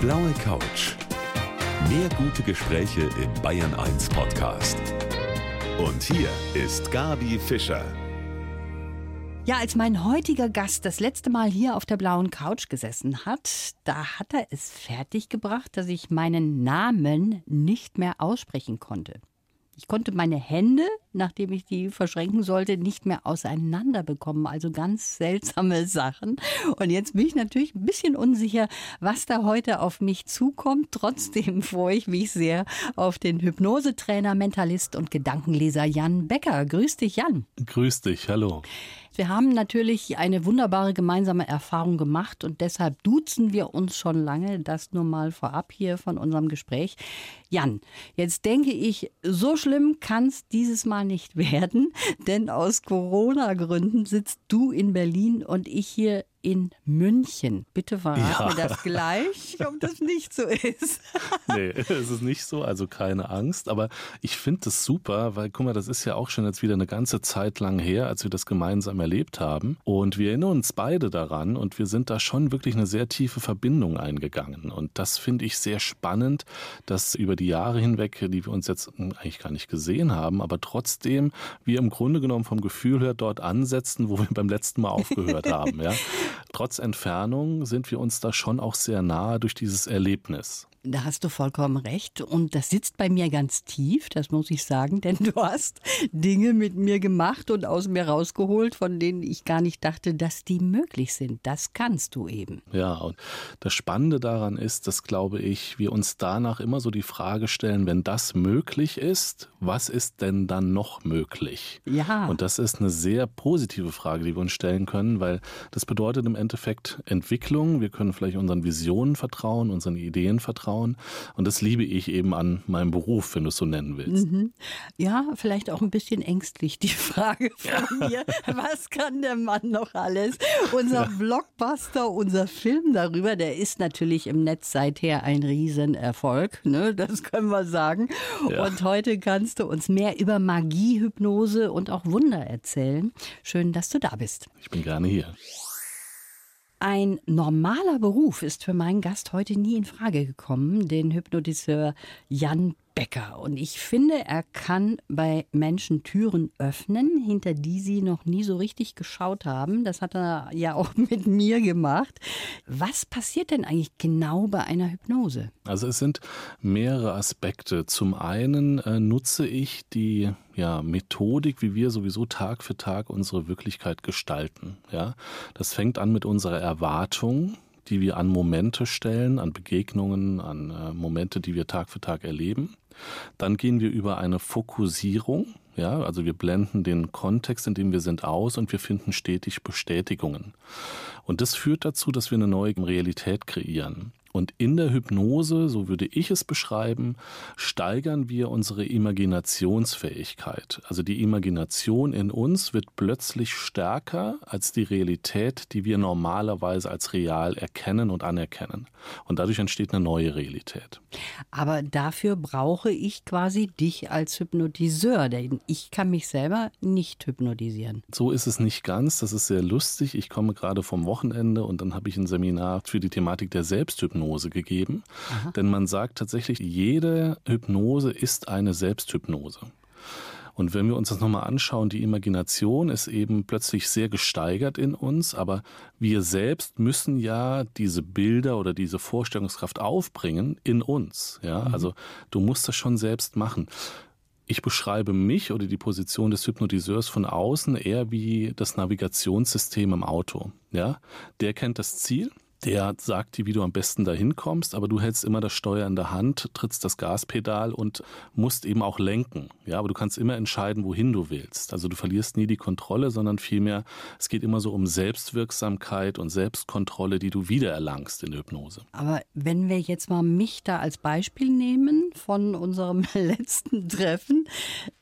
blaue Couch. Mehr gute Gespräche im Bayern 1 Podcast. Und hier ist Gabi Fischer. Ja, als mein heutiger Gast das letzte Mal hier auf der blauen Couch gesessen hat, da hat er es fertiggebracht, dass ich meinen Namen nicht mehr aussprechen konnte. Ich konnte meine Hände, nachdem ich die verschränken sollte, nicht mehr auseinander bekommen. Also ganz seltsame Sachen. Und jetzt bin ich natürlich ein bisschen unsicher, was da heute auf mich zukommt. Trotzdem freue ich mich sehr auf den Hypnosetrainer, Mentalist und Gedankenleser Jan Becker. Grüß dich, Jan. Grüß dich, hallo. Wir haben natürlich eine wunderbare gemeinsame Erfahrung gemacht und deshalb duzen wir uns schon lange. Das nur mal vorab hier von unserem Gespräch. Jan, jetzt denke ich, so schlimm kann es dieses Mal nicht werden, denn aus Corona-Gründen sitzt du in Berlin und ich hier in München. Bitte verrat ja. mir das gleich, ob das nicht so ist. nee, es ist nicht so, also keine Angst. Aber ich finde das super, weil guck mal, das ist ja auch schon jetzt wieder eine ganze Zeit lang her, als wir das gemeinsam erlebt haben. Und wir erinnern uns beide daran und wir sind da schon wirklich eine sehr tiefe Verbindung eingegangen. Und das finde ich sehr spannend, dass über die Jahre hinweg, die wir uns jetzt eigentlich gar nicht gesehen haben, aber trotzdem wir im Grunde genommen vom Gefühl her dort ansetzen, wo wir beim letzten Mal aufgehört haben. Ja? Trotz Entfernung sind wir uns da schon auch sehr nahe durch dieses Erlebnis. Da hast du vollkommen recht. Und das sitzt bei mir ganz tief, das muss ich sagen, denn du hast Dinge mit mir gemacht und aus mir rausgeholt, von denen ich gar nicht dachte, dass die möglich sind. Das kannst du eben. Ja, und das Spannende daran ist, dass, glaube ich, wir uns danach immer so die Frage stellen, wenn das möglich ist, was ist denn dann noch möglich? Ja. Und das ist eine sehr positive Frage, die wir uns stellen können, weil das bedeutet im Endeffekt Entwicklung. Wir können vielleicht unseren Visionen vertrauen, unseren Ideen vertrauen Vertrauen. Und das liebe ich eben an meinem Beruf, wenn du es so nennen willst. Mhm. Ja, vielleicht auch ein bisschen ängstlich die Frage von ja. mir. Was kann der Mann noch alles? Unser ja. Blockbuster, unser Film darüber, der ist natürlich im Netz seither ein Riesenerfolg. Ne? Das können wir sagen. Ja. Und heute kannst du uns mehr über Magie, Hypnose und auch Wunder erzählen. Schön, dass du da bist. Ich bin gerne hier. Ein normaler Beruf ist für meinen Gast heute nie in Frage gekommen, den Hypnotiseur Jan Becker. Und ich finde, er kann bei Menschen Türen öffnen, hinter die sie noch nie so richtig geschaut haben. Das hat er ja auch mit mir gemacht. Was passiert denn eigentlich genau bei einer Hypnose? Also es sind mehrere Aspekte. Zum einen äh, nutze ich die ja, Methodik, wie wir sowieso Tag für Tag unsere Wirklichkeit gestalten. Ja, das fängt an mit unserer Erwartung die wir an Momente stellen, an Begegnungen, an äh, Momente, die wir Tag für Tag erleben. Dann gehen wir über eine Fokussierung, ja, also wir blenden den Kontext, in dem wir sind, aus und wir finden stetig Bestätigungen. Und das führt dazu, dass wir eine neue Realität kreieren. Und in der Hypnose, so würde ich es beschreiben, steigern wir unsere Imaginationsfähigkeit. Also die Imagination in uns wird plötzlich stärker als die Realität, die wir normalerweise als real erkennen und anerkennen. Und dadurch entsteht eine neue Realität. Aber dafür brauche ich quasi dich als Hypnotiseur, denn ich kann mich selber nicht hypnotisieren. So ist es nicht ganz. Das ist sehr lustig. Ich komme gerade vom Wochenende und dann habe ich ein Seminar für die Thematik der Selbsthypnose Selbsthypnose gegeben. Aha. Denn man sagt tatsächlich, jede Hypnose ist eine Selbsthypnose. Und wenn wir uns das nochmal anschauen, die Imagination ist eben plötzlich sehr gesteigert in uns, aber wir selbst müssen ja diese Bilder oder diese Vorstellungskraft aufbringen in uns. Ja, mhm. also du musst das schon selbst machen. Ich beschreibe mich oder die Position des Hypnotiseurs von außen eher wie das Navigationssystem im Auto. Ja, der kennt das Ziel, der sagt dir, wie du am besten dahin kommst, aber du hältst immer das Steuer in der Hand, trittst das Gaspedal und musst eben auch lenken. Ja, aber du kannst immer entscheiden, wohin du willst. Also du verlierst nie die Kontrolle, sondern vielmehr, es geht immer so um Selbstwirksamkeit und Selbstkontrolle, die du wiedererlangst in der Hypnose. Aber wenn wir jetzt mal mich da als Beispiel nehmen von unserem letzten Treffen,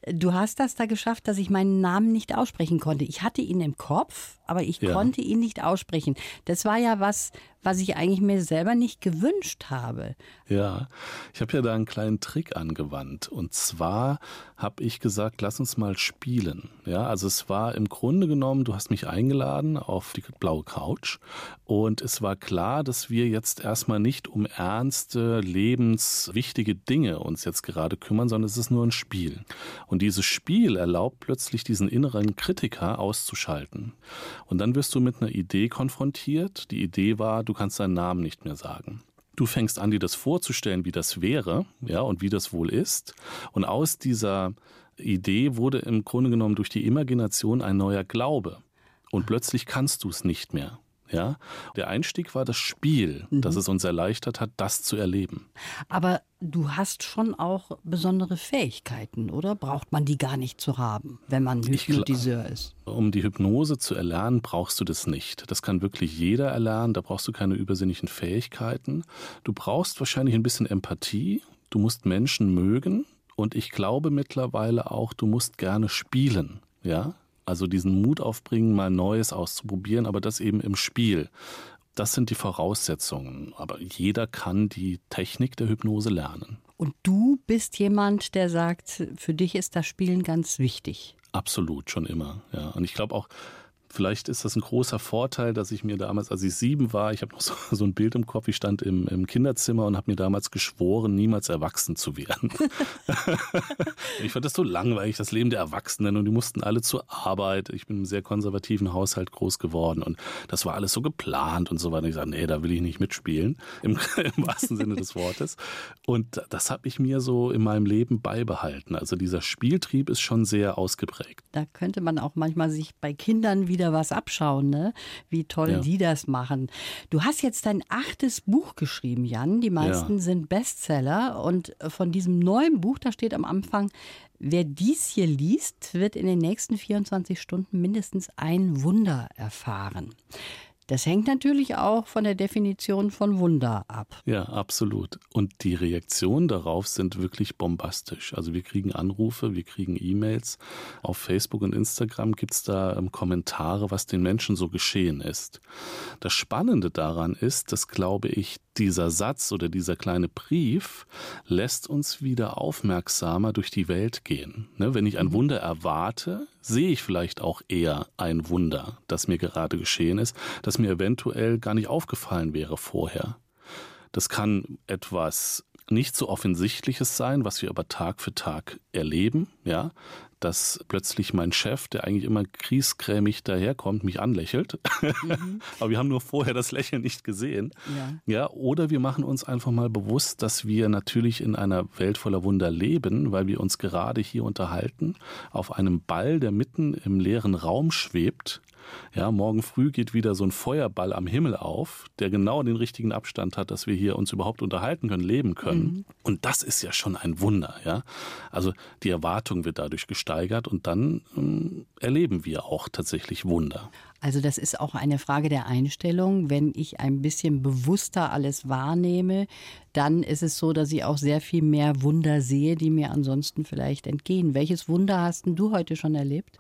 du hast das da geschafft, dass ich meinen Namen nicht aussprechen konnte. Ich hatte ihn im Kopf, aber ich Ja. konnte ihn nicht aussprechen. Das war ja was, was ich eigentlich mir selber nicht gewünscht habe. Ja, ich habe ja da einen kleinen Trick angewandt. Und zwar habe ich gesagt, lass uns mal spielen. Ja, also es war im Grunde genommen, du hast mich eingeladen auf die blaue Couch. Und es war klar, dass wir jetzt erstmal nicht um ernste, lebenswichtige Dinge uns jetzt gerade kümmern, sondern es ist nur ein Spiel. Und dieses Spiel erlaubt plötzlich diesen inneren Kritiker auszuschalten. Und dann wirst du mit einer Idee konfrontiert. Die Idee war, du kannst deinen Namen nicht mehr sagen. Du fängst an, dir das vorzustellen, wie das wäre, ja, und wie das wohl ist. Und aus dieser Idee wurde im Grunde genommen durch die Imagination ein neuer Glaube. Und plötzlich kannst du es nicht mehr. Ja, der Einstieg war das Spiel, das es uns erleichtert hat, das zu erleben. Aber du hast schon auch besondere Fähigkeiten, oder? Braucht man die gar nicht zu haben, wenn man Hypnotiseur ist? Um die Hypnose zu erlernen, brauchst du das nicht. Das kann wirklich jeder erlernen. Da brauchst du keine übersinnlichen Fähigkeiten. Du brauchst wahrscheinlich ein bisschen Empathie. Du musst Menschen mögen. Und ich glaube mittlerweile auch, du musst gerne spielen. Ja? Also diesen Mut aufbringen, mal Neues auszuprobieren, aber das eben im Spiel. Das sind die Voraussetzungen. Aber jeder kann die Technik der Hypnose lernen. Und du bist jemand, der sagt, für dich ist das Spielen ganz wichtig. Absolut, schon immer. Ja. Und ich glaube auch, vielleicht ist das ein großer Vorteil, dass ich mir damals, als ich sieben war, ich habe noch so, so ein Bild im Kopf, ich stand im, im Kinderzimmer und habe mir damals geschworen, niemals erwachsen zu werden. ich fand das so langweilig, das Leben der Erwachsenen und die mussten alle zur Arbeit. Ich bin in einem sehr konservativen Haushalt groß geworden und das war alles so geplant und so weiter. Ich sage, nee, da will ich nicht mitspielen, im, im wahrsten Sinne des Wortes. Und das habe ich mir so in meinem Leben beibehalten. Also dieser Spieltrieb ist schon sehr ausgeprägt. Da könnte man auch manchmal sich bei Kindern wieder was abschauen, ne? wie toll Ja. die das machen. Du hast jetzt dein achtes Buch geschrieben, Jan. Die meisten Ja. sind Bestseller. Und von diesem neuen Buch, da steht am Anfang, wer dies hier liest, wird in den nächsten 24 Stunden mindestens ein Wunder erfahren. Das hängt natürlich auch von der Definition von Wunder ab. Ja, absolut. Und die Reaktionen darauf sind wirklich bombastisch. Also wir kriegen Anrufe, wir kriegen E-Mails. Auf Facebook und Instagram gibt's da ähm, Kommentare, was den Menschen so geschehen ist. Das Spannende daran ist, dass, glaube ich, dieser Satz oder dieser kleine Brief lässt uns wieder aufmerksamer durch die Welt gehen. Ne, wenn ich ein Wunder erwarte, sehe ich vielleicht auch eher ein Wunder, das mir gerade geschehen ist, das mir eventuell gar nicht aufgefallen wäre vorher. Das kann etwas nicht so Offensichtliches sein, was wir aber Tag für Tag erleben, ja, dass plötzlich mein Chef, der eigentlich immer kriesgrämig daherkommt, mich anlächelt. aber wir haben nur vorher das Lächeln nicht gesehen. Ja. Ja, oder wir machen uns einfach mal bewusst, dass wir natürlich in einer Welt voller Wunder leben, weil wir uns gerade hier unterhalten auf einem Ball, der mitten im leeren Raum schwebt. Ja, morgen früh geht wieder so ein Feuerball am Himmel auf, der genau den richtigen Abstand hat, dass wir hier uns überhaupt unterhalten können, leben können. Und das ist ja schon ein Wunder, ja. Also die Erwartung wird dadurch gesteigert und dann ähm, erleben wir auch tatsächlich Wunder. Also das ist auch eine Frage der Einstellung. Wenn ich ein bisschen bewusster alles wahrnehme, dann ist es so, dass ich auch sehr viel mehr Wunder sehe, die mir ansonsten vielleicht entgehen. Welches Wunder hast denn du heute schon erlebt?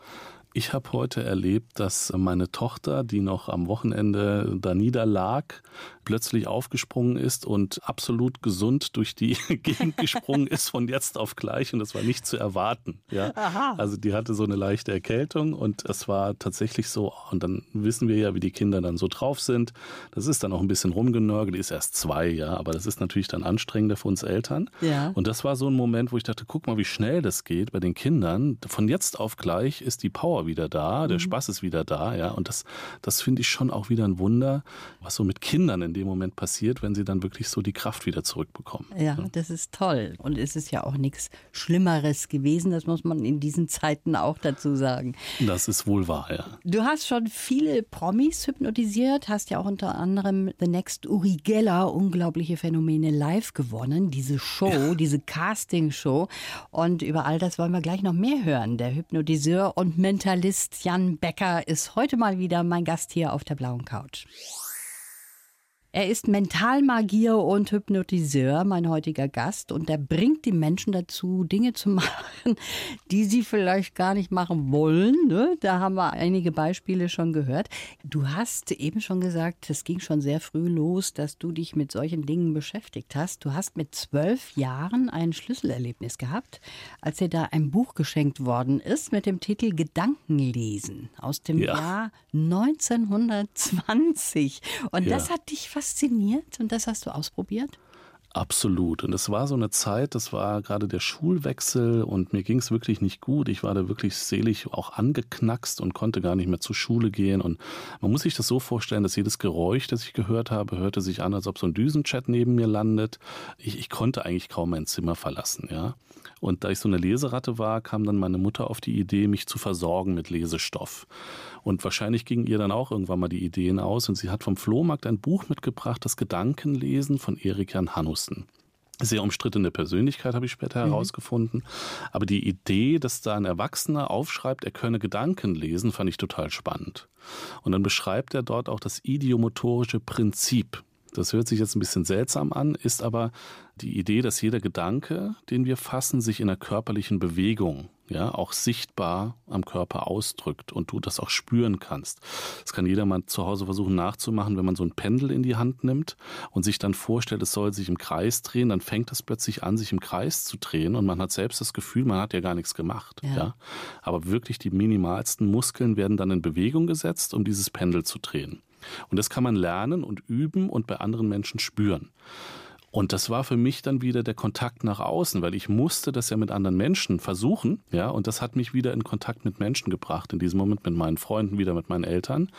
Ich habe heute erlebt, dass meine Tochter, die noch am Wochenende da niederlag, plötzlich aufgesprungen ist und absolut gesund durch die Gegend gesprungen ist von jetzt auf gleich und das war nicht zu erwarten. Ja, also die hatte so eine leichte Erkältung und es war tatsächlich so. Und dann wissen wir ja, wie die Kinder dann so drauf sind. Das ist dann auch ein bisschen rumgenörgelt. Die ist erst zwei, ja, aber das ist natürlich dann anstrengender für uns Eltern. Ja. Und das war so ein Moment, wo ich dachte, guck mal, wie schnell das geht bei den Kindern. Von jetzt auf gleich ist die Power wieder da, der Spaß ist wieder da, ja. Und das, das finde ich schon auch wieder ein Wunder, was so mit Kindern in dem Moment passiert, wenn sie dann wirklich so die Kraft wieder zurückbekommen. Ja, das ist toll. Und es ist ja auch nichts Schlimmeres gewesen, das muss man in diesen Zeiten auch dazu sagen. Das ist wohl wahr, ja. Du hast schon viele Promis hypnotisiert, hast ja auch unter anderem The Next Uri Geller, unglaubliche Phänomene live gewonnen, diese Show, diese Casting-Show. Und über all das wollen wir gleich noch mehr hören. Der Hypnotiseur und Mentalist Jan Becker ist heute mal wieder mein Gast hier auf der blauen Couch. Er ist Mentalmagier und Hypnotiseur, mein heutiger Gast. Und er bringt die Menschen dazu, Dinge zu machen, die sie vielleicht gar nicht machen wollen. Ne? Da haben wir einige Beispiele schon gehört. Du hast eben schon gesagt, es ging schon sehr früh los, dass du dich mit solchen Dingen beschäftigt hast. Du hast mit zwölf Jahren ein Schlüsselerlebnis gehabt, als dir da ein Buch geschenkt worden ist mit dem Titel Gedankenlesen aus dem ja. Jahr 1920. Und ja. das hat dich fasziniert und das hast du ausprobiert? Absolut. Und es war so eine Zeit, das war gerade der Schulwechsel und mir ging es wirklich nicht gut. Ich war da wirklich selig auch angeknackst und konnte gar nicht mehr zur Schule gehen. Und man muss sich das so vorstellen, dass jedes Geräusch, das ich gehört habe, hörte sich an, als ob so ein Düsenchat neben mir landet. Ich, ich konnte eigentlich kaum mein Zimmer verlassen, ja. Und da ich so eine Leseratte war, kam dann meine Mutter auf die Idee, mich zu versorgen mit Lesestoff. Und wahrscheinlich gingen ihr dann auch irgendwann mal die Ideen aus und sie hat vom Flohmarkt ein Buch mitgebracht, das Gedankenlesen von Erik Jan Hannussen. Sehr umstrittene Persönlichkeit habe ich später mhm. herausgefunden. Aber die Idee, dass da ein Erwachsener aufschreibt, er könne Gedanken lesen, fand ich total spannend. Und dann beschreibt er dort auch das idiomotorische Prinzip. Das hört sich jetzt ein bisschen seltsam an, ist aber die Idee, dass jeder Gedanke, den wir fassen, sich in einer körperlichen Bewegung ja, auch sichtbar am Körper ausdrückt und du das auch spüren kannst. Das kann jeder mal zu Hause versuchen nachzumachen, wenn man so ein Pendel in die Hand nimmt und sich dann vorstellt, es soll sich im Kreis drehen, dann fängt es plötzlich an, sich im Kreis zu drehen und man hat selbst das Gefühl, man hat ja gar nichts gemacht. Ja. ja. Aber wirklich die minimalsten Muskeln werden dann in Bewegung gesetzt, um dieses Pendel zu drehen. Und das kann man lernen und üben und bei anderen Menschen spüren. Und das war für mich dann wieder der Kontakt nach außen, weil ich musste das ja mit anderen Menschen versuchen, ja, und das hat mich wieder in Kontakt mit Menschen gebracht, in diesem Moment mit meinen Freunden, wieder mit meinen Eltern.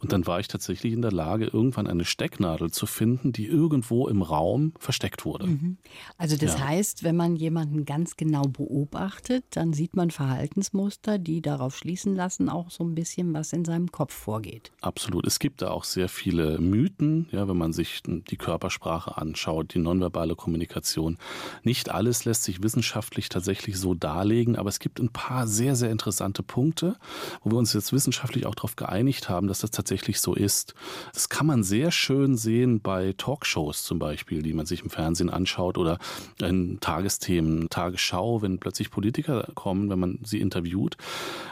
Und dann war ich tatsächlich in der Lage, irgendwann eine Stecknadel zu finden, die irgendwo im Raum versteckt wurde. Mhm. Also das ja. heißt, wenn man jemanden ganz genau beobachtet, dann sieht man Verhaltensmuster, die darauf schließen lassen, auch so ein bisschen, was in seinem Kopf vorgeht. Absolut. Es gibt da auch sehr viele Mythen, ja, wenn man sich die Körpersprache anschaut, die nonverbale Kommunikation. Nicht alles lässt sich wissenschaftlich tatsächlich so darlegen, aber es gibt ein paar sehr, sehr interessante Punkte, wo wir uns jetzt wissenschaftlich auch darauf geeinigt haben, dass das tatsächlich so ist. Das kann man sehr schön sehen bei Talkshows zum Beispiel, die man sich im Fernsehen anschaut oder in Tagesthemen, Tagesschau, wenn plötzlich Politiker kommen, wenn man sie interviewt.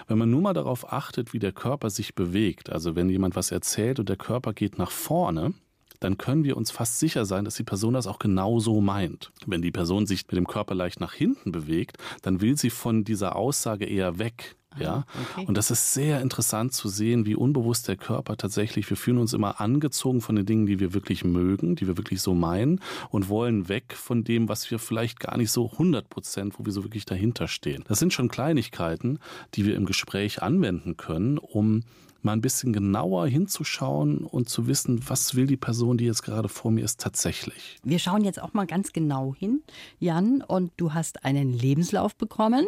Wenn man nur mal darauf achtet, wie der Körper sich bewegt, also wenn jemand was erzählt und der Körper geht nach vorne, dann können wir uns fast sicher sein, dass die Person das auch genau so meint. Wenn die Person sich mit dem Körper leicht nach hinten bewegt, dann will sie von dieser Aussage eher weg. Ah, ja, okay. und das ist sehr interessant zu sehen, wie unbewusst der Körper tatsächlich, wir fühlen uns immer angezogen von den Dingen, die wir wirklich mögen, die wir wirklich so meinen und wollen weg von dem, was wir vielleicht gar nicht so 100 Prozent, wo wir so wirklich dahinter stehen. Das sind schon Kleinigkeiten, die wir im Gespräch anwenden können, um mal ein bisschen genauer hinzuschauen und zu wissen, was will die Person, die jetzt gerade vor mir ist, tatsächlich. Wir schauen jetzt auch mal ganz genau hin, Jan, und du hast einen Lebenslauf bekommen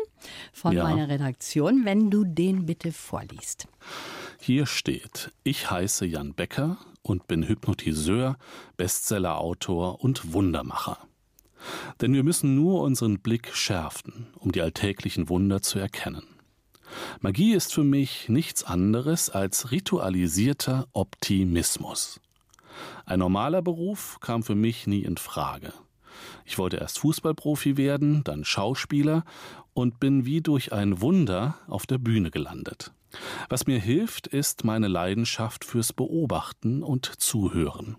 von ja. meiner Redaktion, wenn du den bitte vorliest. Hier steht, ich heiße Jan Becker und bin Hypnotiseur, Bestsellerautor und Wundermacher. Denn wir müssen nur unseren Blick schärfen, um die alltäglichen Wunder zu erkennen. Magie ist für mich nichts anderes als ritualisierter Optimismus. Ein normaler Beruf kam für mich nie in Frage. Ich wollte erst Fußballprofi werden, dann Schauspieler und bin wie durch ein Wunder auf der Bühne gelandet. Was mir hilft, ist meine Leidenschaft fürs Beobachten und Zuhören.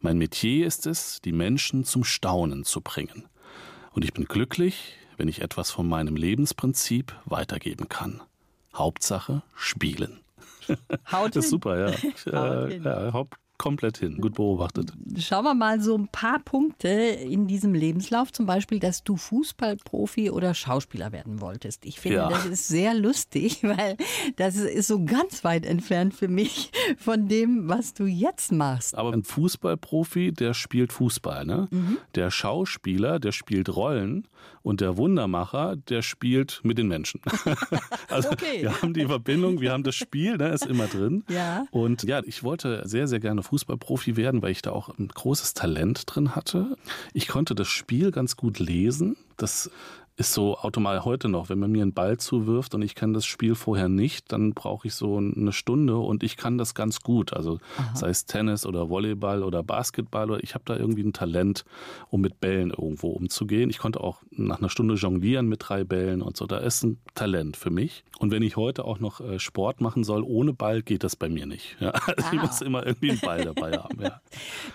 Mein Metier ist es, die Menschen zum Staunen zu bringen. Und ich bin glücklich, wenn ich etwas von meinem Lebensprinzip weitergeben kann. Hauptsache spielen. Haut das ist super, ja. Haut äh, ja, komplett hin. Gut beobachtet. Schauen wir mal so ein paar Punkte in diesem Lebenslauf. Zum Beispiel, dass du Fußballprofi oder Schauspieler werden wolltest. Ich finde, ja. das ist sehr lustig, weil das ist so ganz weit entfernt für mich von dem, was du jetzt machst. Aber ein Fußballprofi, der spielt Fußball. Ne? Mhm. Der Schauspieler, der spielt Rollen. Und der Wundermacher, der spielt mit den Menschen. also okay. wir haben die Verbindung, wir haben das Spiel, ne, ist immer drin. Ja. Und ja, ich wollte sehr, sehr gerne Fußballprofi werden, weil ich da auch ein großes Talent drin hatte. Ich konnte das Spiel ganz gut lesen. Das ist so automatisch heute noch, wenn man mir einen Ball zuwirft und ich kann das Spiel vorher nicht, dann brauche ich so eine Stunde und ich kann das ganz gut. Also Aha. sei es Tennis oder Volleyball oder Basketball oder ich habe da irgendwie ein Talent, um mit Bällen irgendwo umzugehen. Ich konnte auch nach einer Stunde jonglieren mit drei Bällen und so. Da ist ein Talent für mich. Und wenn ich heute auch noch äh, Sport machen soll ohne Ball, geht das bei mir nicht. Ja, also ah. ich muss immer irgendwie einen Ball dabei haben. Ja.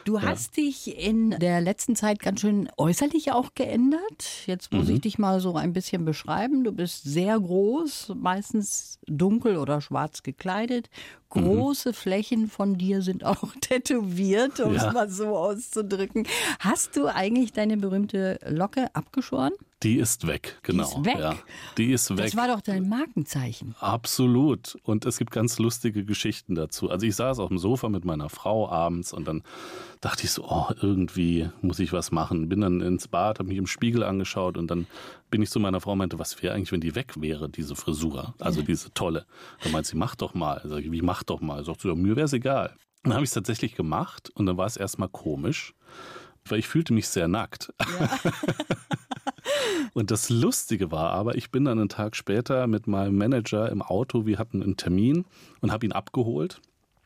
Du hast ja. dich in der letzten Zeit ganz schön äußerlich auch geändert. Jetzt muss mhm. ich dich mal mal so ein bisschen beschreiben? Du bist sehr groß, meistens dunkel oder schwarz gekleidet. Große mhm. Flächen von dir sind auch tätowiert, um ja. es mal so auszudrücken. Hast du eigentlich deine berühmte Locke abgeschoren? Die ist weg, genau. Die ist weg. Ja, die ist weg. Das war doch dein Markenzeichen. Absolut. Und es gibt ganz lustige Geschichten dazu. Also ich saß auf dem Sofa mit meiner Frau abends und dann dachte ich so, oh, irgendwie muss ich was machen. Bin dann ins Bad, habe mich im Spiegel angeschaut und dann bin ich zu meiner Frau und meinte, was wäre eigentlich, wenn die weg wäre, diese Frisur, also ja. diese tolle. Da meint sie, mach doch mal. Also, wie mach doch mal? Sagt sie, mir wäre es egal. Dann habe ich es tatsächlich gemacht und dann war es erstmal komisch, weil ich fühlte mich sehr nackt. Ja. Und das Lustige war aber, ich bin dann einen Tag später mit meinem Manager im Auto, wir hatten einen Termin und habe ihn abgeholt.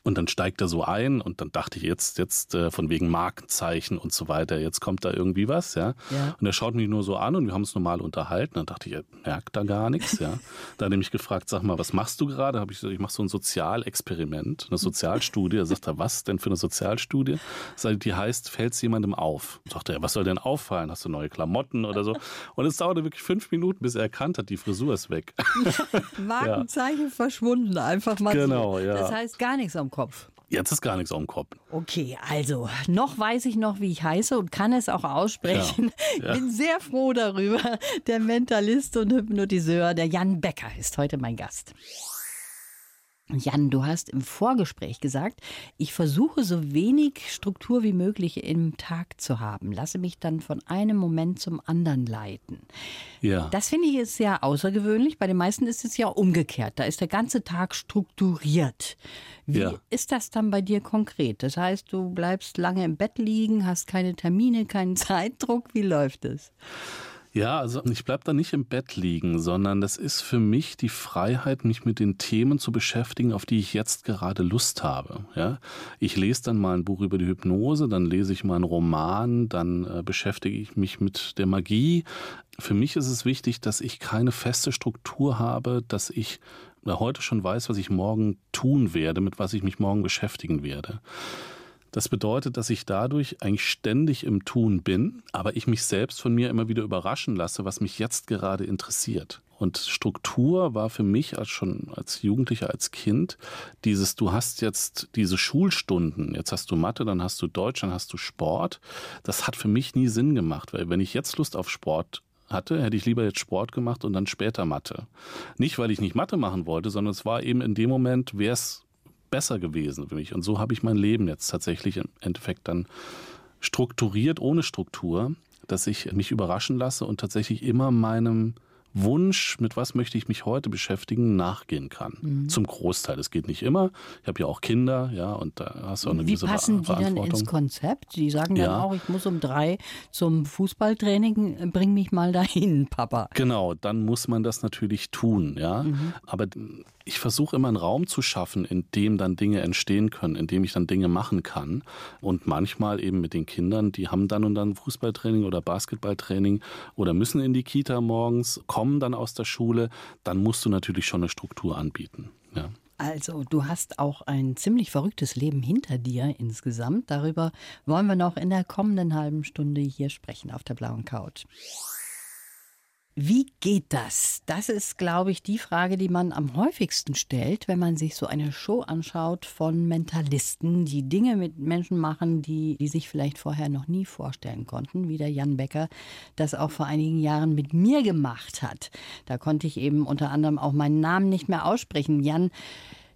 Und dann steigt er so ein und dann dachte ich jetzt, jetzt äh, von wegen Markenzeichen und so weiter, jetzt kommt da irgendwie was, ja? ja. Und er schaut mich nur so an und wir haben uns normal unterhalten. Dann dachte ich, er merkt da gar nichts, ja. da hat er mich gefragt, sag mal, was machst du gerade? Habe ich gesagt, ich mache so ein Sozialexperiment, eine Sozialstudie. Da sagt er, was denn für eine Sozialstudie? Sagt, die heißt, fällt es jemandem auf? Sagt er, was soll denn auffallen? Hast du neue Klamotten oder so? Und es dauerte wirklich fünf Minuten, bis er erkannt hat, die Frisur ist weg. Markenzeichen ja. verschwunden, einfach mal genau, so. Ja. Das heißt gar nichts am Kopf. Kopf. Jetzt ist gar nichts auf dem Kopf. Okay, also noch weiß ich noch, wie ich heiße und kann es auch aussprechen. Ja, ja. Bin sehr froh darüber. Der Mentalist und Hypnotiseur, der Jan Becker, ist heute mein Gast. Jan, du hast im Vorgespräch gesagt, ich versuche so wenig Struktur wie möglich im Tag zu haben, lasse mich dann von einem Moment zum anderen leiten. Ja. Das finde ich ist sehr außergewöhnlich. Bei den meisten ist es ja umgekehrt. Da ist der ganze Tag strukturiert. Wie ja. ist das dann bei dir konkret? Das heißt, du bleibst lange im Bett liegen, hast keine Termine, keinen Zeitdruck. Wie läuft es? Ja, also ich bleibe da nicht im Bett liegen, sondern das ist für mich die Freiheit, mich mit den Themen zu beschäftigen, auf die ich jetzt gerade Lust habe. Ja, ich lese dann mal ein Buch über die Hypnose, dann lese ich mal einen Roman, dann äh, beschäftige ich mich mit der Magie. Für mich ist es wichtig, dass ich keine feste Struktur habe, dass ich heute schon weiß, was ich morgen tun werde, mit was ich mich morgen beschäftigen werde. Das bedeutet, dass ich dadurch eigentlich ständig im Tun bin, aber ich mich selbst von mir immer wieder überraschen lasse, was mich jetzt gerade interessiert. Und Struktur war für mich als schon als Jugendlicher, als Kind dieses, du hast jetzt diese Schulstunden, jetzt hast du Mathe, dann hast du Deutsch, dann hast du Sport. Das hat für mich nie Sinn gemacht, weil wenn ich jetzt Lust auf Sport hatte, hätte ich lieber jetzt Sport gemacht und dann später Mathe. Nicht, weil ich nicht Mathe machen wollte, sondern es war eben in dem Moment, wäre es besser gewesen für mich. Und so habe ich mein Leben jetzt tatsächlich im Endeffekt dann strukturiert, ohne Struktur, dass ich mich überraschen lasse und tatsächlich immer meinem Wunsch, mit was möchte ich mich heute beschäftigen, nachgehen kann. Mhm. Zum Großteil. Das geht nicht immer. Ich habe ja auch Kinder, ja, und da hast du auch eine Wie gewisse passen die dann ins Konzept? Sie sagen dann ja. auch, ich muss um drei zum Fußballtraining, bring mich mal dahin, Papa. Genau, dann muss man das natürlich tun, ja. Mhm. Aber ich versuche immer einen Raum zu schaffen, in dem dann Dinge entstehen können, in dem ich dann Dinge machen kann. Und manchmal eben mit den Kindern, die haben dann und dann Fußballtraining oder Basketballtraining oder müssen in die Kita morgens, kommen dann aus der Schule, dann musst du natürlich schon eine Struktur anbieten. Ja. Also, du hast auch ein ziemlich verrücktes Leben hinter dir insgesamt. Darüber wollen wir noch in der kommenden halben Stunde hier sprechen auf der blauen Couch. Wie geht das? Das ist, glaube ich, die Frage, die man am häufigsten stellt, wenn man sich so eine Show anschaut von Mentalisten, die Dinge mit Menschen machen, die, die sich vielleicht vorher noch nie vorstellen konnten, wie der Jan Becker das auch vor einigen Jahren mit mir gemacht hat. Da konnte ich eben unter anderem auch meinen Namen nicht mehr aussprechen. Jan,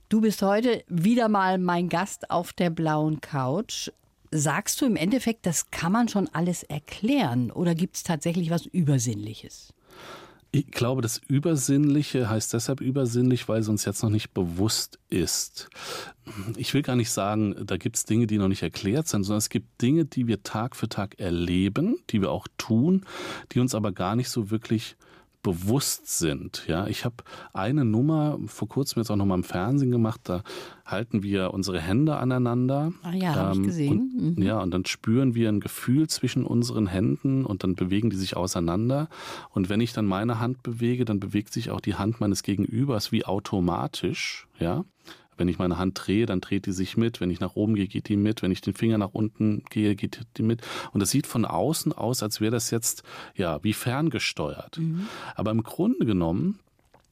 du bist heute wieder mal mein Gast auf der blauen Couch. Sagst du im Endeffekt, das kann man schon alles erklären oder gibt es tatsächlich was Übersinnliches? Ich glaube, das Übersinnliche heißt deshalb übersinnlich, weil es uns jetzt noch nicht bewusst ist. Ich will gar nicht sagen, da gibt es Dinge, die noch nicht erklärt sind, sondern es gibt Dinge, die wir Tag für Tag erleben, die wir auch tun, die uns aber gar nicht so wirklich bewusst sind. Ja, ich habe eine Nummer vor kurzem jetzt auch noch mal im Fernsehen gemacht. Da halten wir unsere Hände aneinander. Ah ja, habe ich ähm, gesehen. Und, mhm. Ja, und dann spüren wir ein Gefühl zwischen unseren Händen und dann bewegen die sich auseinander. Und wenn ich dann meine Hand bewege, dann bewegt sich auch die Hand meines Gegenübers wie automatisch. Ja, wenn ich meine Hand drehe, dann dreht die sich mit. Wenn ich nach oben gehe, geht die mit. Wenn ich den Finger nach unten gehe, geht die mit. Und das sieht von außen aus, als wäre das jetzt ja wie ferngesteuert. Mhm. Aber im Grunde genommen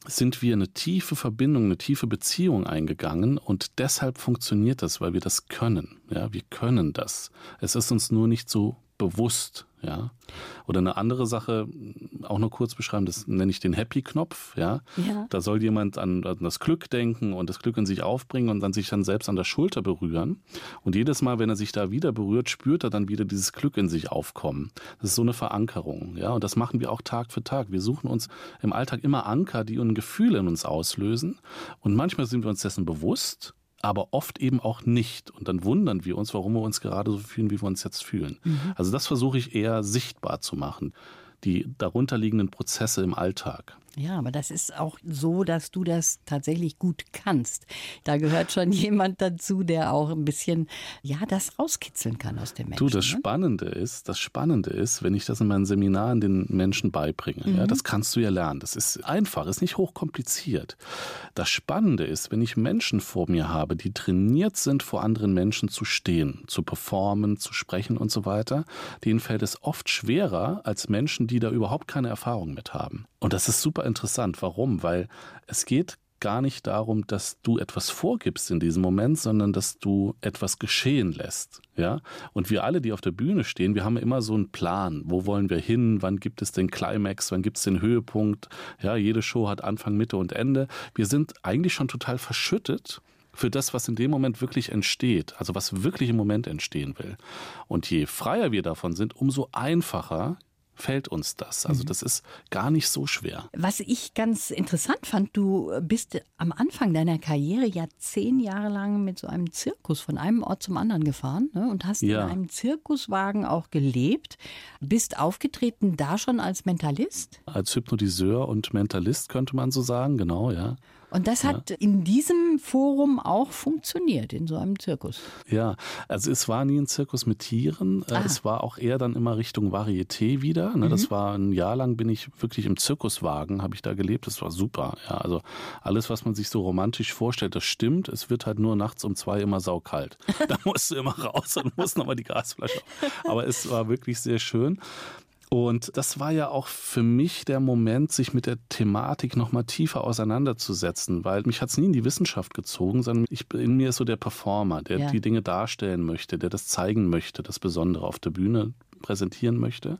sind wir eine tiefe Verbindung, eine tiefe Beziehung eingegangen und deshalb funktioniert das, weil wir das können. Ja, wir können das. Es ist uns nur nicht so bewusst. Ja. Oder eine andere Sache, auch nur kurz beschreiben, das nenne ich den Happy-Knopf. Ja? ja. Da soll jemand an, an, das Glück denken und das Glück in sich aufbringen und dann sich dann selbst an der Schulter berühren. Und jedes Mal, wenn er sich da wieder berührt, spürt er dann wieder dieses Glück in sich aufkommen. Das ist so eine Verankerung. Ja? Und das machen wir auch Tag für Tag. Wir suchen uns im Alltag immer Anker, die ein Gefühl in uns auslösen. Und manchmal sind wir uns dessen bewusst aber oft eben auch nicht. Und dann wundern wir uns, warum wir uns gerade so fühlen, wie wir uns jetzt fühlen. Mhm. Also das versuche ich eher sichtbar zu machen, die darunterliegenden Prozesse im Alltag. Ja, aber das ist auch so, dass du das tatsächlich gut kannst. Da gehört schon jemand dazu, der auch ein bisschen, ja, das rauskitzeln kann aus dem Menschen. Du, das ne? Spannende ist, das Spannende ist, wenn ich das in meinen Seminaren den Menschen beibringe, mhm. ja, das kannst du ja lernen. Das ist einfach, ist nicht hochkompliziert. Das Spannende ist, wenn ich Menschen vor mir habe, die trainiert sind, vor anderen Menschen zu stehen, zu performen, zu sprechen und so weiter, denen fällt es oft schwerer als Menschen, die da überhaupt keine Erfahrung mit haben. Und das ist super interessant. Warum? Weil es geht gar nicht darum, dass du etwas vorgibst in diesem Moment, sondern dass du etwas geschehen lässt. Ja? Und wir alle, die auf der Bühne stehen, wir haben immer so einen Plan. Wo wollen wir hin? Wann gibt es den Climax? Wann gibt es den Höhepunkt? Ja, jede Show hat Anfang, Mitte und Ende. Wir sind eigentlich schon total verschüttet für das, was in dem Moment wirklich entsteht, also was wirklich im Moment entstehen will. Und je freier wir davon sind, umso einfacher fällt uns das. Also mhm. das ist gar nicht so schwer. Was ich ganz interessant fand, du bist am Anfang deiner Karriere ja zehn Jahre lang mit so einem Zirkus von einem Ort zum anderen gefahren ne? und hast ja. in einem Zirkuswagen auch gelebt. Bist aufgetreten da schon als Mentalist? Als Hypnotiseur und Mentalist könnte man so sagen, genau, ja. Und das hat ja. in diesem Forum auch funktioniert, in so einem Zirkus. Ja, also es war nie ein Zirkus mit Tieren. Äh, ah. Es war auch eher dann immer Richtung Varieté wieder. Ne? Mhm. Das war ein Jahr lang bin ich wirklich im Zirkuswagen, habe ich da gelebt. Das war super. Ja, also alles, was man sich so romantisch vorstellt, das stimmt. Es wird halt nur nachts um zwei immer saukalt. Da musst du immer raus und musst nochmal die Gasflasche. Aber es war wirklich sehr schön. Und das war ja auch für mich der Moment, sich mit der Thematik nochmal tiefer auseinanderzusetzen, weil mich hat es nie in die Wissenschaft gezogen, sondern ich, in mir ist so der Performer, der ja. die Dinge darstellen möchte, der das zeigen möchte, das Besondere auf der Bühne präsentieren möchte.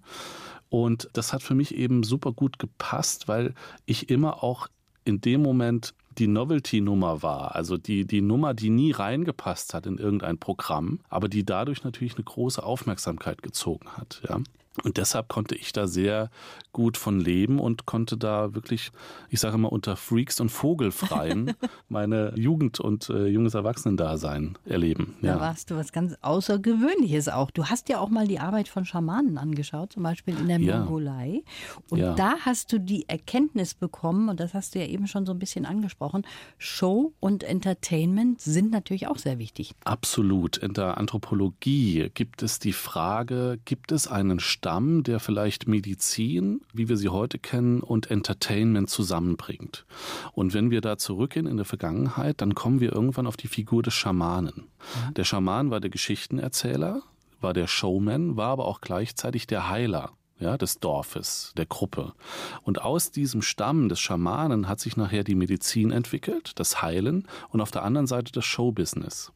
Und das hat für mich eben super gut gepasst, weil ich immer auch in dem Moment die Novelty-Nummer war, also die, die Nummer, die nie reingepasst hat in irgendein Programm, aber die dadurch natürlich eine große Aufmerksamkeit gezogen hat. Ja. Und deshalb konnte ich da sehr gut von leben und konnte da wirklich, ich sage mal, unter Freaks und Vogelfreien meine Jugend und äh, junges Erwachsenendasein erleben. Ja. Da warst du was ganz Außergewöhnliches auch. Du hast ja auch mal die Arbeit von Schamanen angeschaut, zum Beispiel in der ja. Mongolei. Und ja. da hast du die Erkenntnis bekommen, und das hast du ja eben schon so ein bisschen angesprochen, Show und Entertainment sind natürlich auch sehr wichtig. Absolut. In der Anthropologie gibt es die Frage, gibt es einen Stamm, der vielleicht Medizin, wie wir sie heute kennen, und Entertainment zusammenbringt. Und wenn wir da zurückgehen in der Vergangenheit, dann kommen wir irgendwann auf die Figur des Schamanen. Mhm. Der Schaman war der Geschichtenerzähler, war der Showman, war aber auch gleichzeitig der Heiler ja, des Dorfes, der Gruppe. Und aus diesem Stamm des Schamanen hat sich nachher die Medizin entwickelt, das Heilen und auf der anderen Seite das Showbusiness.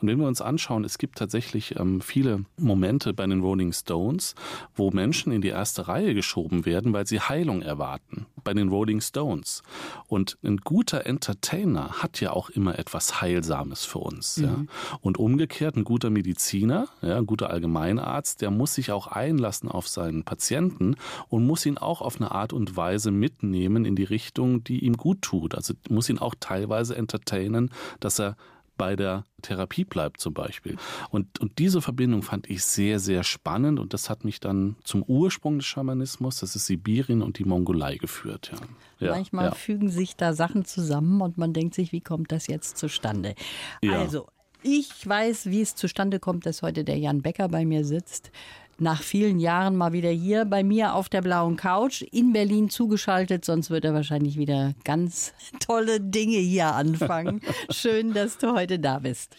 Und wenn wir uns anschauen, es gibt tatsächlich ähm, viele Momente bei den Rolling Stones, wo Menschen in die erste Reihe geschoben werden, weil sie Heilung erwarten. Bei den Rolling Stones. Und ein guter Entertainer hat ja auch immer etwas Heilsames für uns. Mhm. Ja. Und umgekehrt, ein guter Mediziner, ja, ein guter Allgemeinarzt, der muss sich auch einlassen auf seinen Patienten und muss ihn auch auf eine Art und Weise mitnehmen in die Richtung, die ihm gut tut. Also muss ihn auch teilweise entertainen, dass er bei der Therapie bleibt zum Beispiel. Und, und diese Verbindung fand ich sehr, sehr spannend und das hat mich dann zum Ursprung des Schamanismus, das ist Sibirien und die Mongolei geführt. Ja. ja Manchmal ja. fügen sich da Sachen zusammen und man denkt sich, wie kommt das jetzt zustande? Ja. Also, ich weiß, wie es zustande kommt, dass heute der Jan Becker bei mir sitzt nach vielen Jahren mal wieder hier bei mir auf der blauen Couch in Berlin zugeschaltet. Sonst wird er wahrscheinlich wieder ganz tolle Dinge hier anfangen. Schön, dass du heute da bist.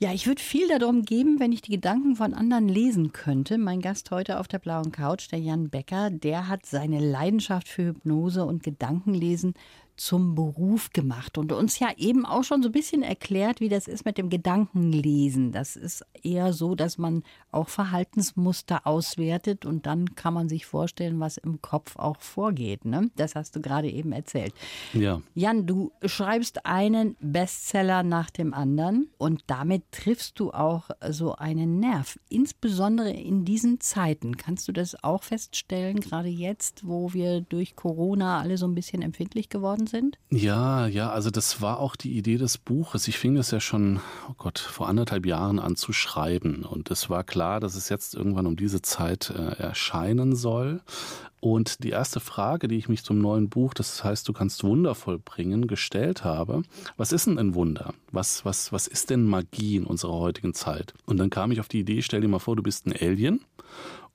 Ja, ich würde viel darum geben, wenn ich die Gedanken von anderen lesen könnte. Mein Gast heute auf der blauen Couch, der Jan Becker, der hat seine Leidenschaft für Hypnose und Gedankenlesen zum Beruf gemacht und uns ja eben auch schon so ein bisschen erklärt, wie das ist mit dem Gedankenlesen. Das ist eher so, dass man auch Verhaltensmuster auswertet und dann kann man sich vorstellen, was im Kopf auch vorgeht. Ne? Das hast du gerade eben erzählt. Ja. Jan, du schreibst einen Bestseller nach dem anderen und damit triffst du auch so einen Nerv. Insbesondere in diesen Zeiten. Kannst du das auch feststellen, gerade jetzt, wo wir durch Corona alle so ein bisschen empfindlich geworden geworden sind? Ja, ja, also das war auch die Idee des Buches. Ich fing das ja schon, oh Gott, vor anderthalb Jahren an zu schreiben. Und es war klar, dass es jetzt irgendwann um diese Zeit äh, erscheinen soll. Und die erste Frage, die ich mich zum neuen Buch, das heißt, du kannst Wunder vollbringen, gestellt habe, was ist denn ein Wunder? Was, was, was ist denn Magie in unserer heutigen Zeit? Und dann kam ich auf die Idee, stell dir mal vor, du bist ein Alien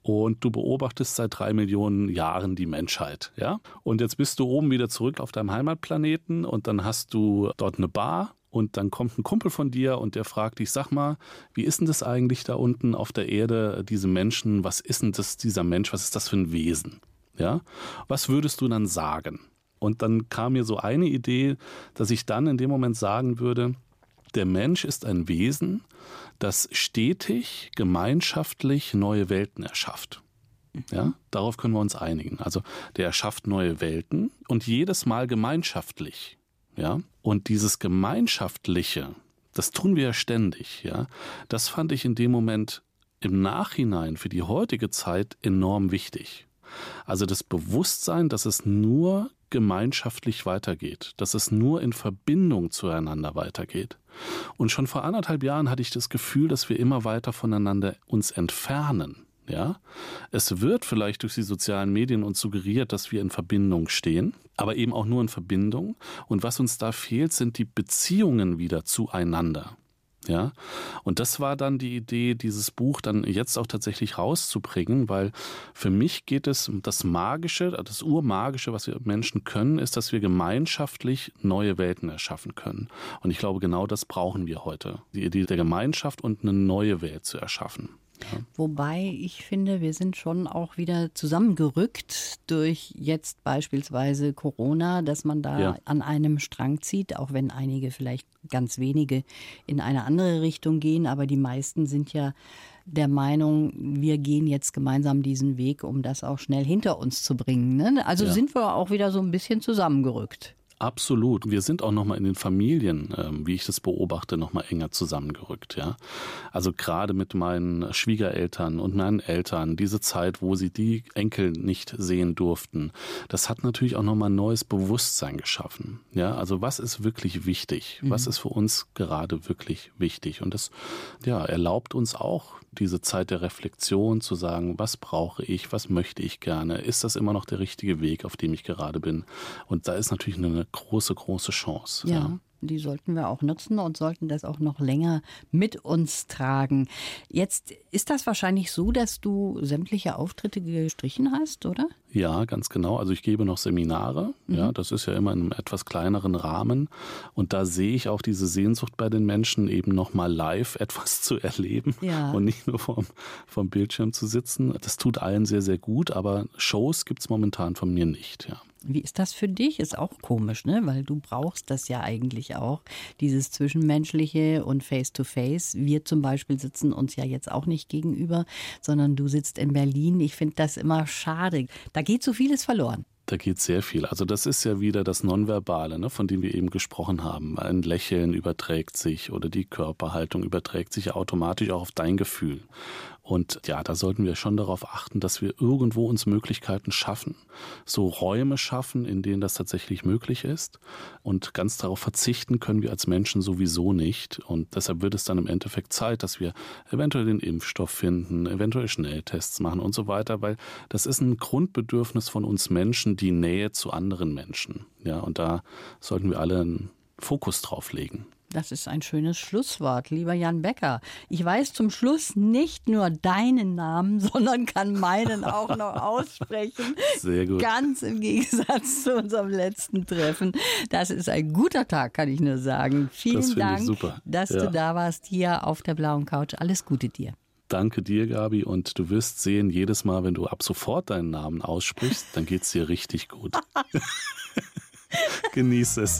und du beobachtest seit drei Millionen Jahren die Menschheit, ja? Und jetzt bist du oben wieder zurück auf deinem Heimatplaneten und dann hast du dort eine Bar und dann kommt ein Kumpel von dir und der fragt dich, sag mal, wie ist denn das eigentlich da unten auf der Erde, diese Menschen, was ist denn das, dieser Mensch, was ist das für ein Wesen? Ja? Was würdest du dann sagen? Und dann kam mir so eine Idee, dass ich dann in dem Moment sagen würde, der Mensch ist ein Wesen, das stetig gemeinschaftlich neue Welten erschafft. Ja, darauf können wir uns einigen. Also der erschafft neue Welten und jedes Mal gemeinschaftlich. Ja, und dieses gemeinschaftliche, das tun wir ja ständig. Ja, das fand ich in dem Moment im Nachhinein für die heutige Zeit enorm wichtig. Also das Bewusstsein, dass es nur gemeinschaftlich weitergeht, dass es nur in Verbindung zueinander weitergeht. Und schon vor anderthalb Jahren hatte ich das Gefühl, dass wir immer weiter voneinander uns entfernen. Ja, es wird vielleicht durch die sozialen Medien uns suggeriert, dass wir in Verbindung stehen, aber eben auch nur in Verbindung. Und was uns da fehlt, sind die Beziehungen wieder zueinander. Ja, und das war dann die Idee, dieses Buch dann jetzt auch tatsächlich rauszubringen, weil für mich geht es um das Magische, das Urmagische, was wir Menschen können, ist, dass wir gemeinschaftlich neue Welten erschaffen können. Und ich glaube, genau das brauchen wir heute. Die Idee der Gemeinschaft und eine neue Welt zu erschaffen. Ja. Wobei ich finde, wir sind schon auch wieder zusammengerückt durch jetzt beispielsweise Corona, dass man da ja. an einem Strang zieht, auch wenn einige vielleicht ganz wenige in eine andere Richtung gehen, aber die meisten sind ja der Meinung, wir gehen jetzt gemeinsam diesen Weg, um das auch schnell hinter uns zu bringen. Ne? Also ja. sind wir auch wieder so ein bisschen zusammengerückt. Absolut. Wir sind auch nochmal in den Familien, ähm, wie ich das beobachte, nochmal enger zusammengerückt, ja. Also gerade mit meinen Schwiegereltern und meinen Eltern, diese Zeit, wo sie die Enkel nicht sehen durften, das hat natürlich auch nochmal ein neues Bewusstsein geschaffen, ja. Also was ist wirklich wichtig? Mhm. Was ist für uns gerade wirklich wichtig? Und das, ja, erlaubt uns auch diese Zeit der Reflexion zu sagen, was brauche ich? Was möchte ich gerne? Ist das immer noch der richtige Weg, auf dem ich gerade bin? Und da ist natürlich eine große, große Chance. ja. ja die sollten wir auch nutzen und sollten das auch noch länger mit uns tragen. Jetzt ist das wahrscheinlich so, dass du sämtliche Auftritte gestrichen hast, oder? Ja, ganz genau. Also ich gebe noch Seminare. Mhm. Ja, das ist ja immer in einem etwas kleineren Rahmen. Und da sehe ich auch diese Sehnsucht bei den Menschen, eben nochmal live etwas zu erleben ja. und nicht nur vom, vom Bildschirm zu sitzen. Das tut allen sehr, sehr gut, aber Shows gibt's momentan von mir nicht, ja. Wie ist das für dich? Ist auch komisch, ne? Weil du brauchst das ja eigentlich auch, dieses Zwischenmenschliche und Face-to-Face. -face. Wir zum Beispiel sitzen uns ja jetzt auch nicht gegenüber, sondern du sitzt in Berlin. Ich finde das immer schade. Da geht so vieles verloren. Da geht sehr viel. Also das ist ja wieder das Nonverbale, ne, von dem wir eben gesprochen haben. Ein Lächeln überträgt sich oder die Körperhaltung überträgt sich automatisch auch auf dein Gefühl. Und ja, da sollten wir schon darauf achten, dass wir irgendwo uns Möglichkeiten schaffen. So Räume schaffen, in denen das tatsächlich möglich ist. Und ganz darauf verzichten können wir als Menschen sowieso nicht. Und deshalb wird es dann im Endeffekt Zeit, dass wir eventuell den Impfstoff finden, eventuell Schnelltests machen und so weiter, weil das ist ein Grundbedürfnis von uns Menschen, die Nähe zu anderen Menschen. Ja, und da sollten wir alle einen Fokus drauf legen. Das ist ein schönes Schlusswort, lieber Jan Becker. Ich weiß zum Schluss nicht nur deinen Namen, sondern kann meinen auch noch aussprechen. Sehr gut. Ganz im Gegensatz zu unserem letzten Treffen. Das ist ein guter Tag, kann ich nur sagen. Vielen das Dank, super. dass ja. du da warst hier auf der blauen Couch. Alles Gute dir. Danke dir, Gabi. Und du wirst sehen, jedes Mal, wenn du ab sofort deinen Namen aussprichst, dann geht es dir richtig gut. Genieß es.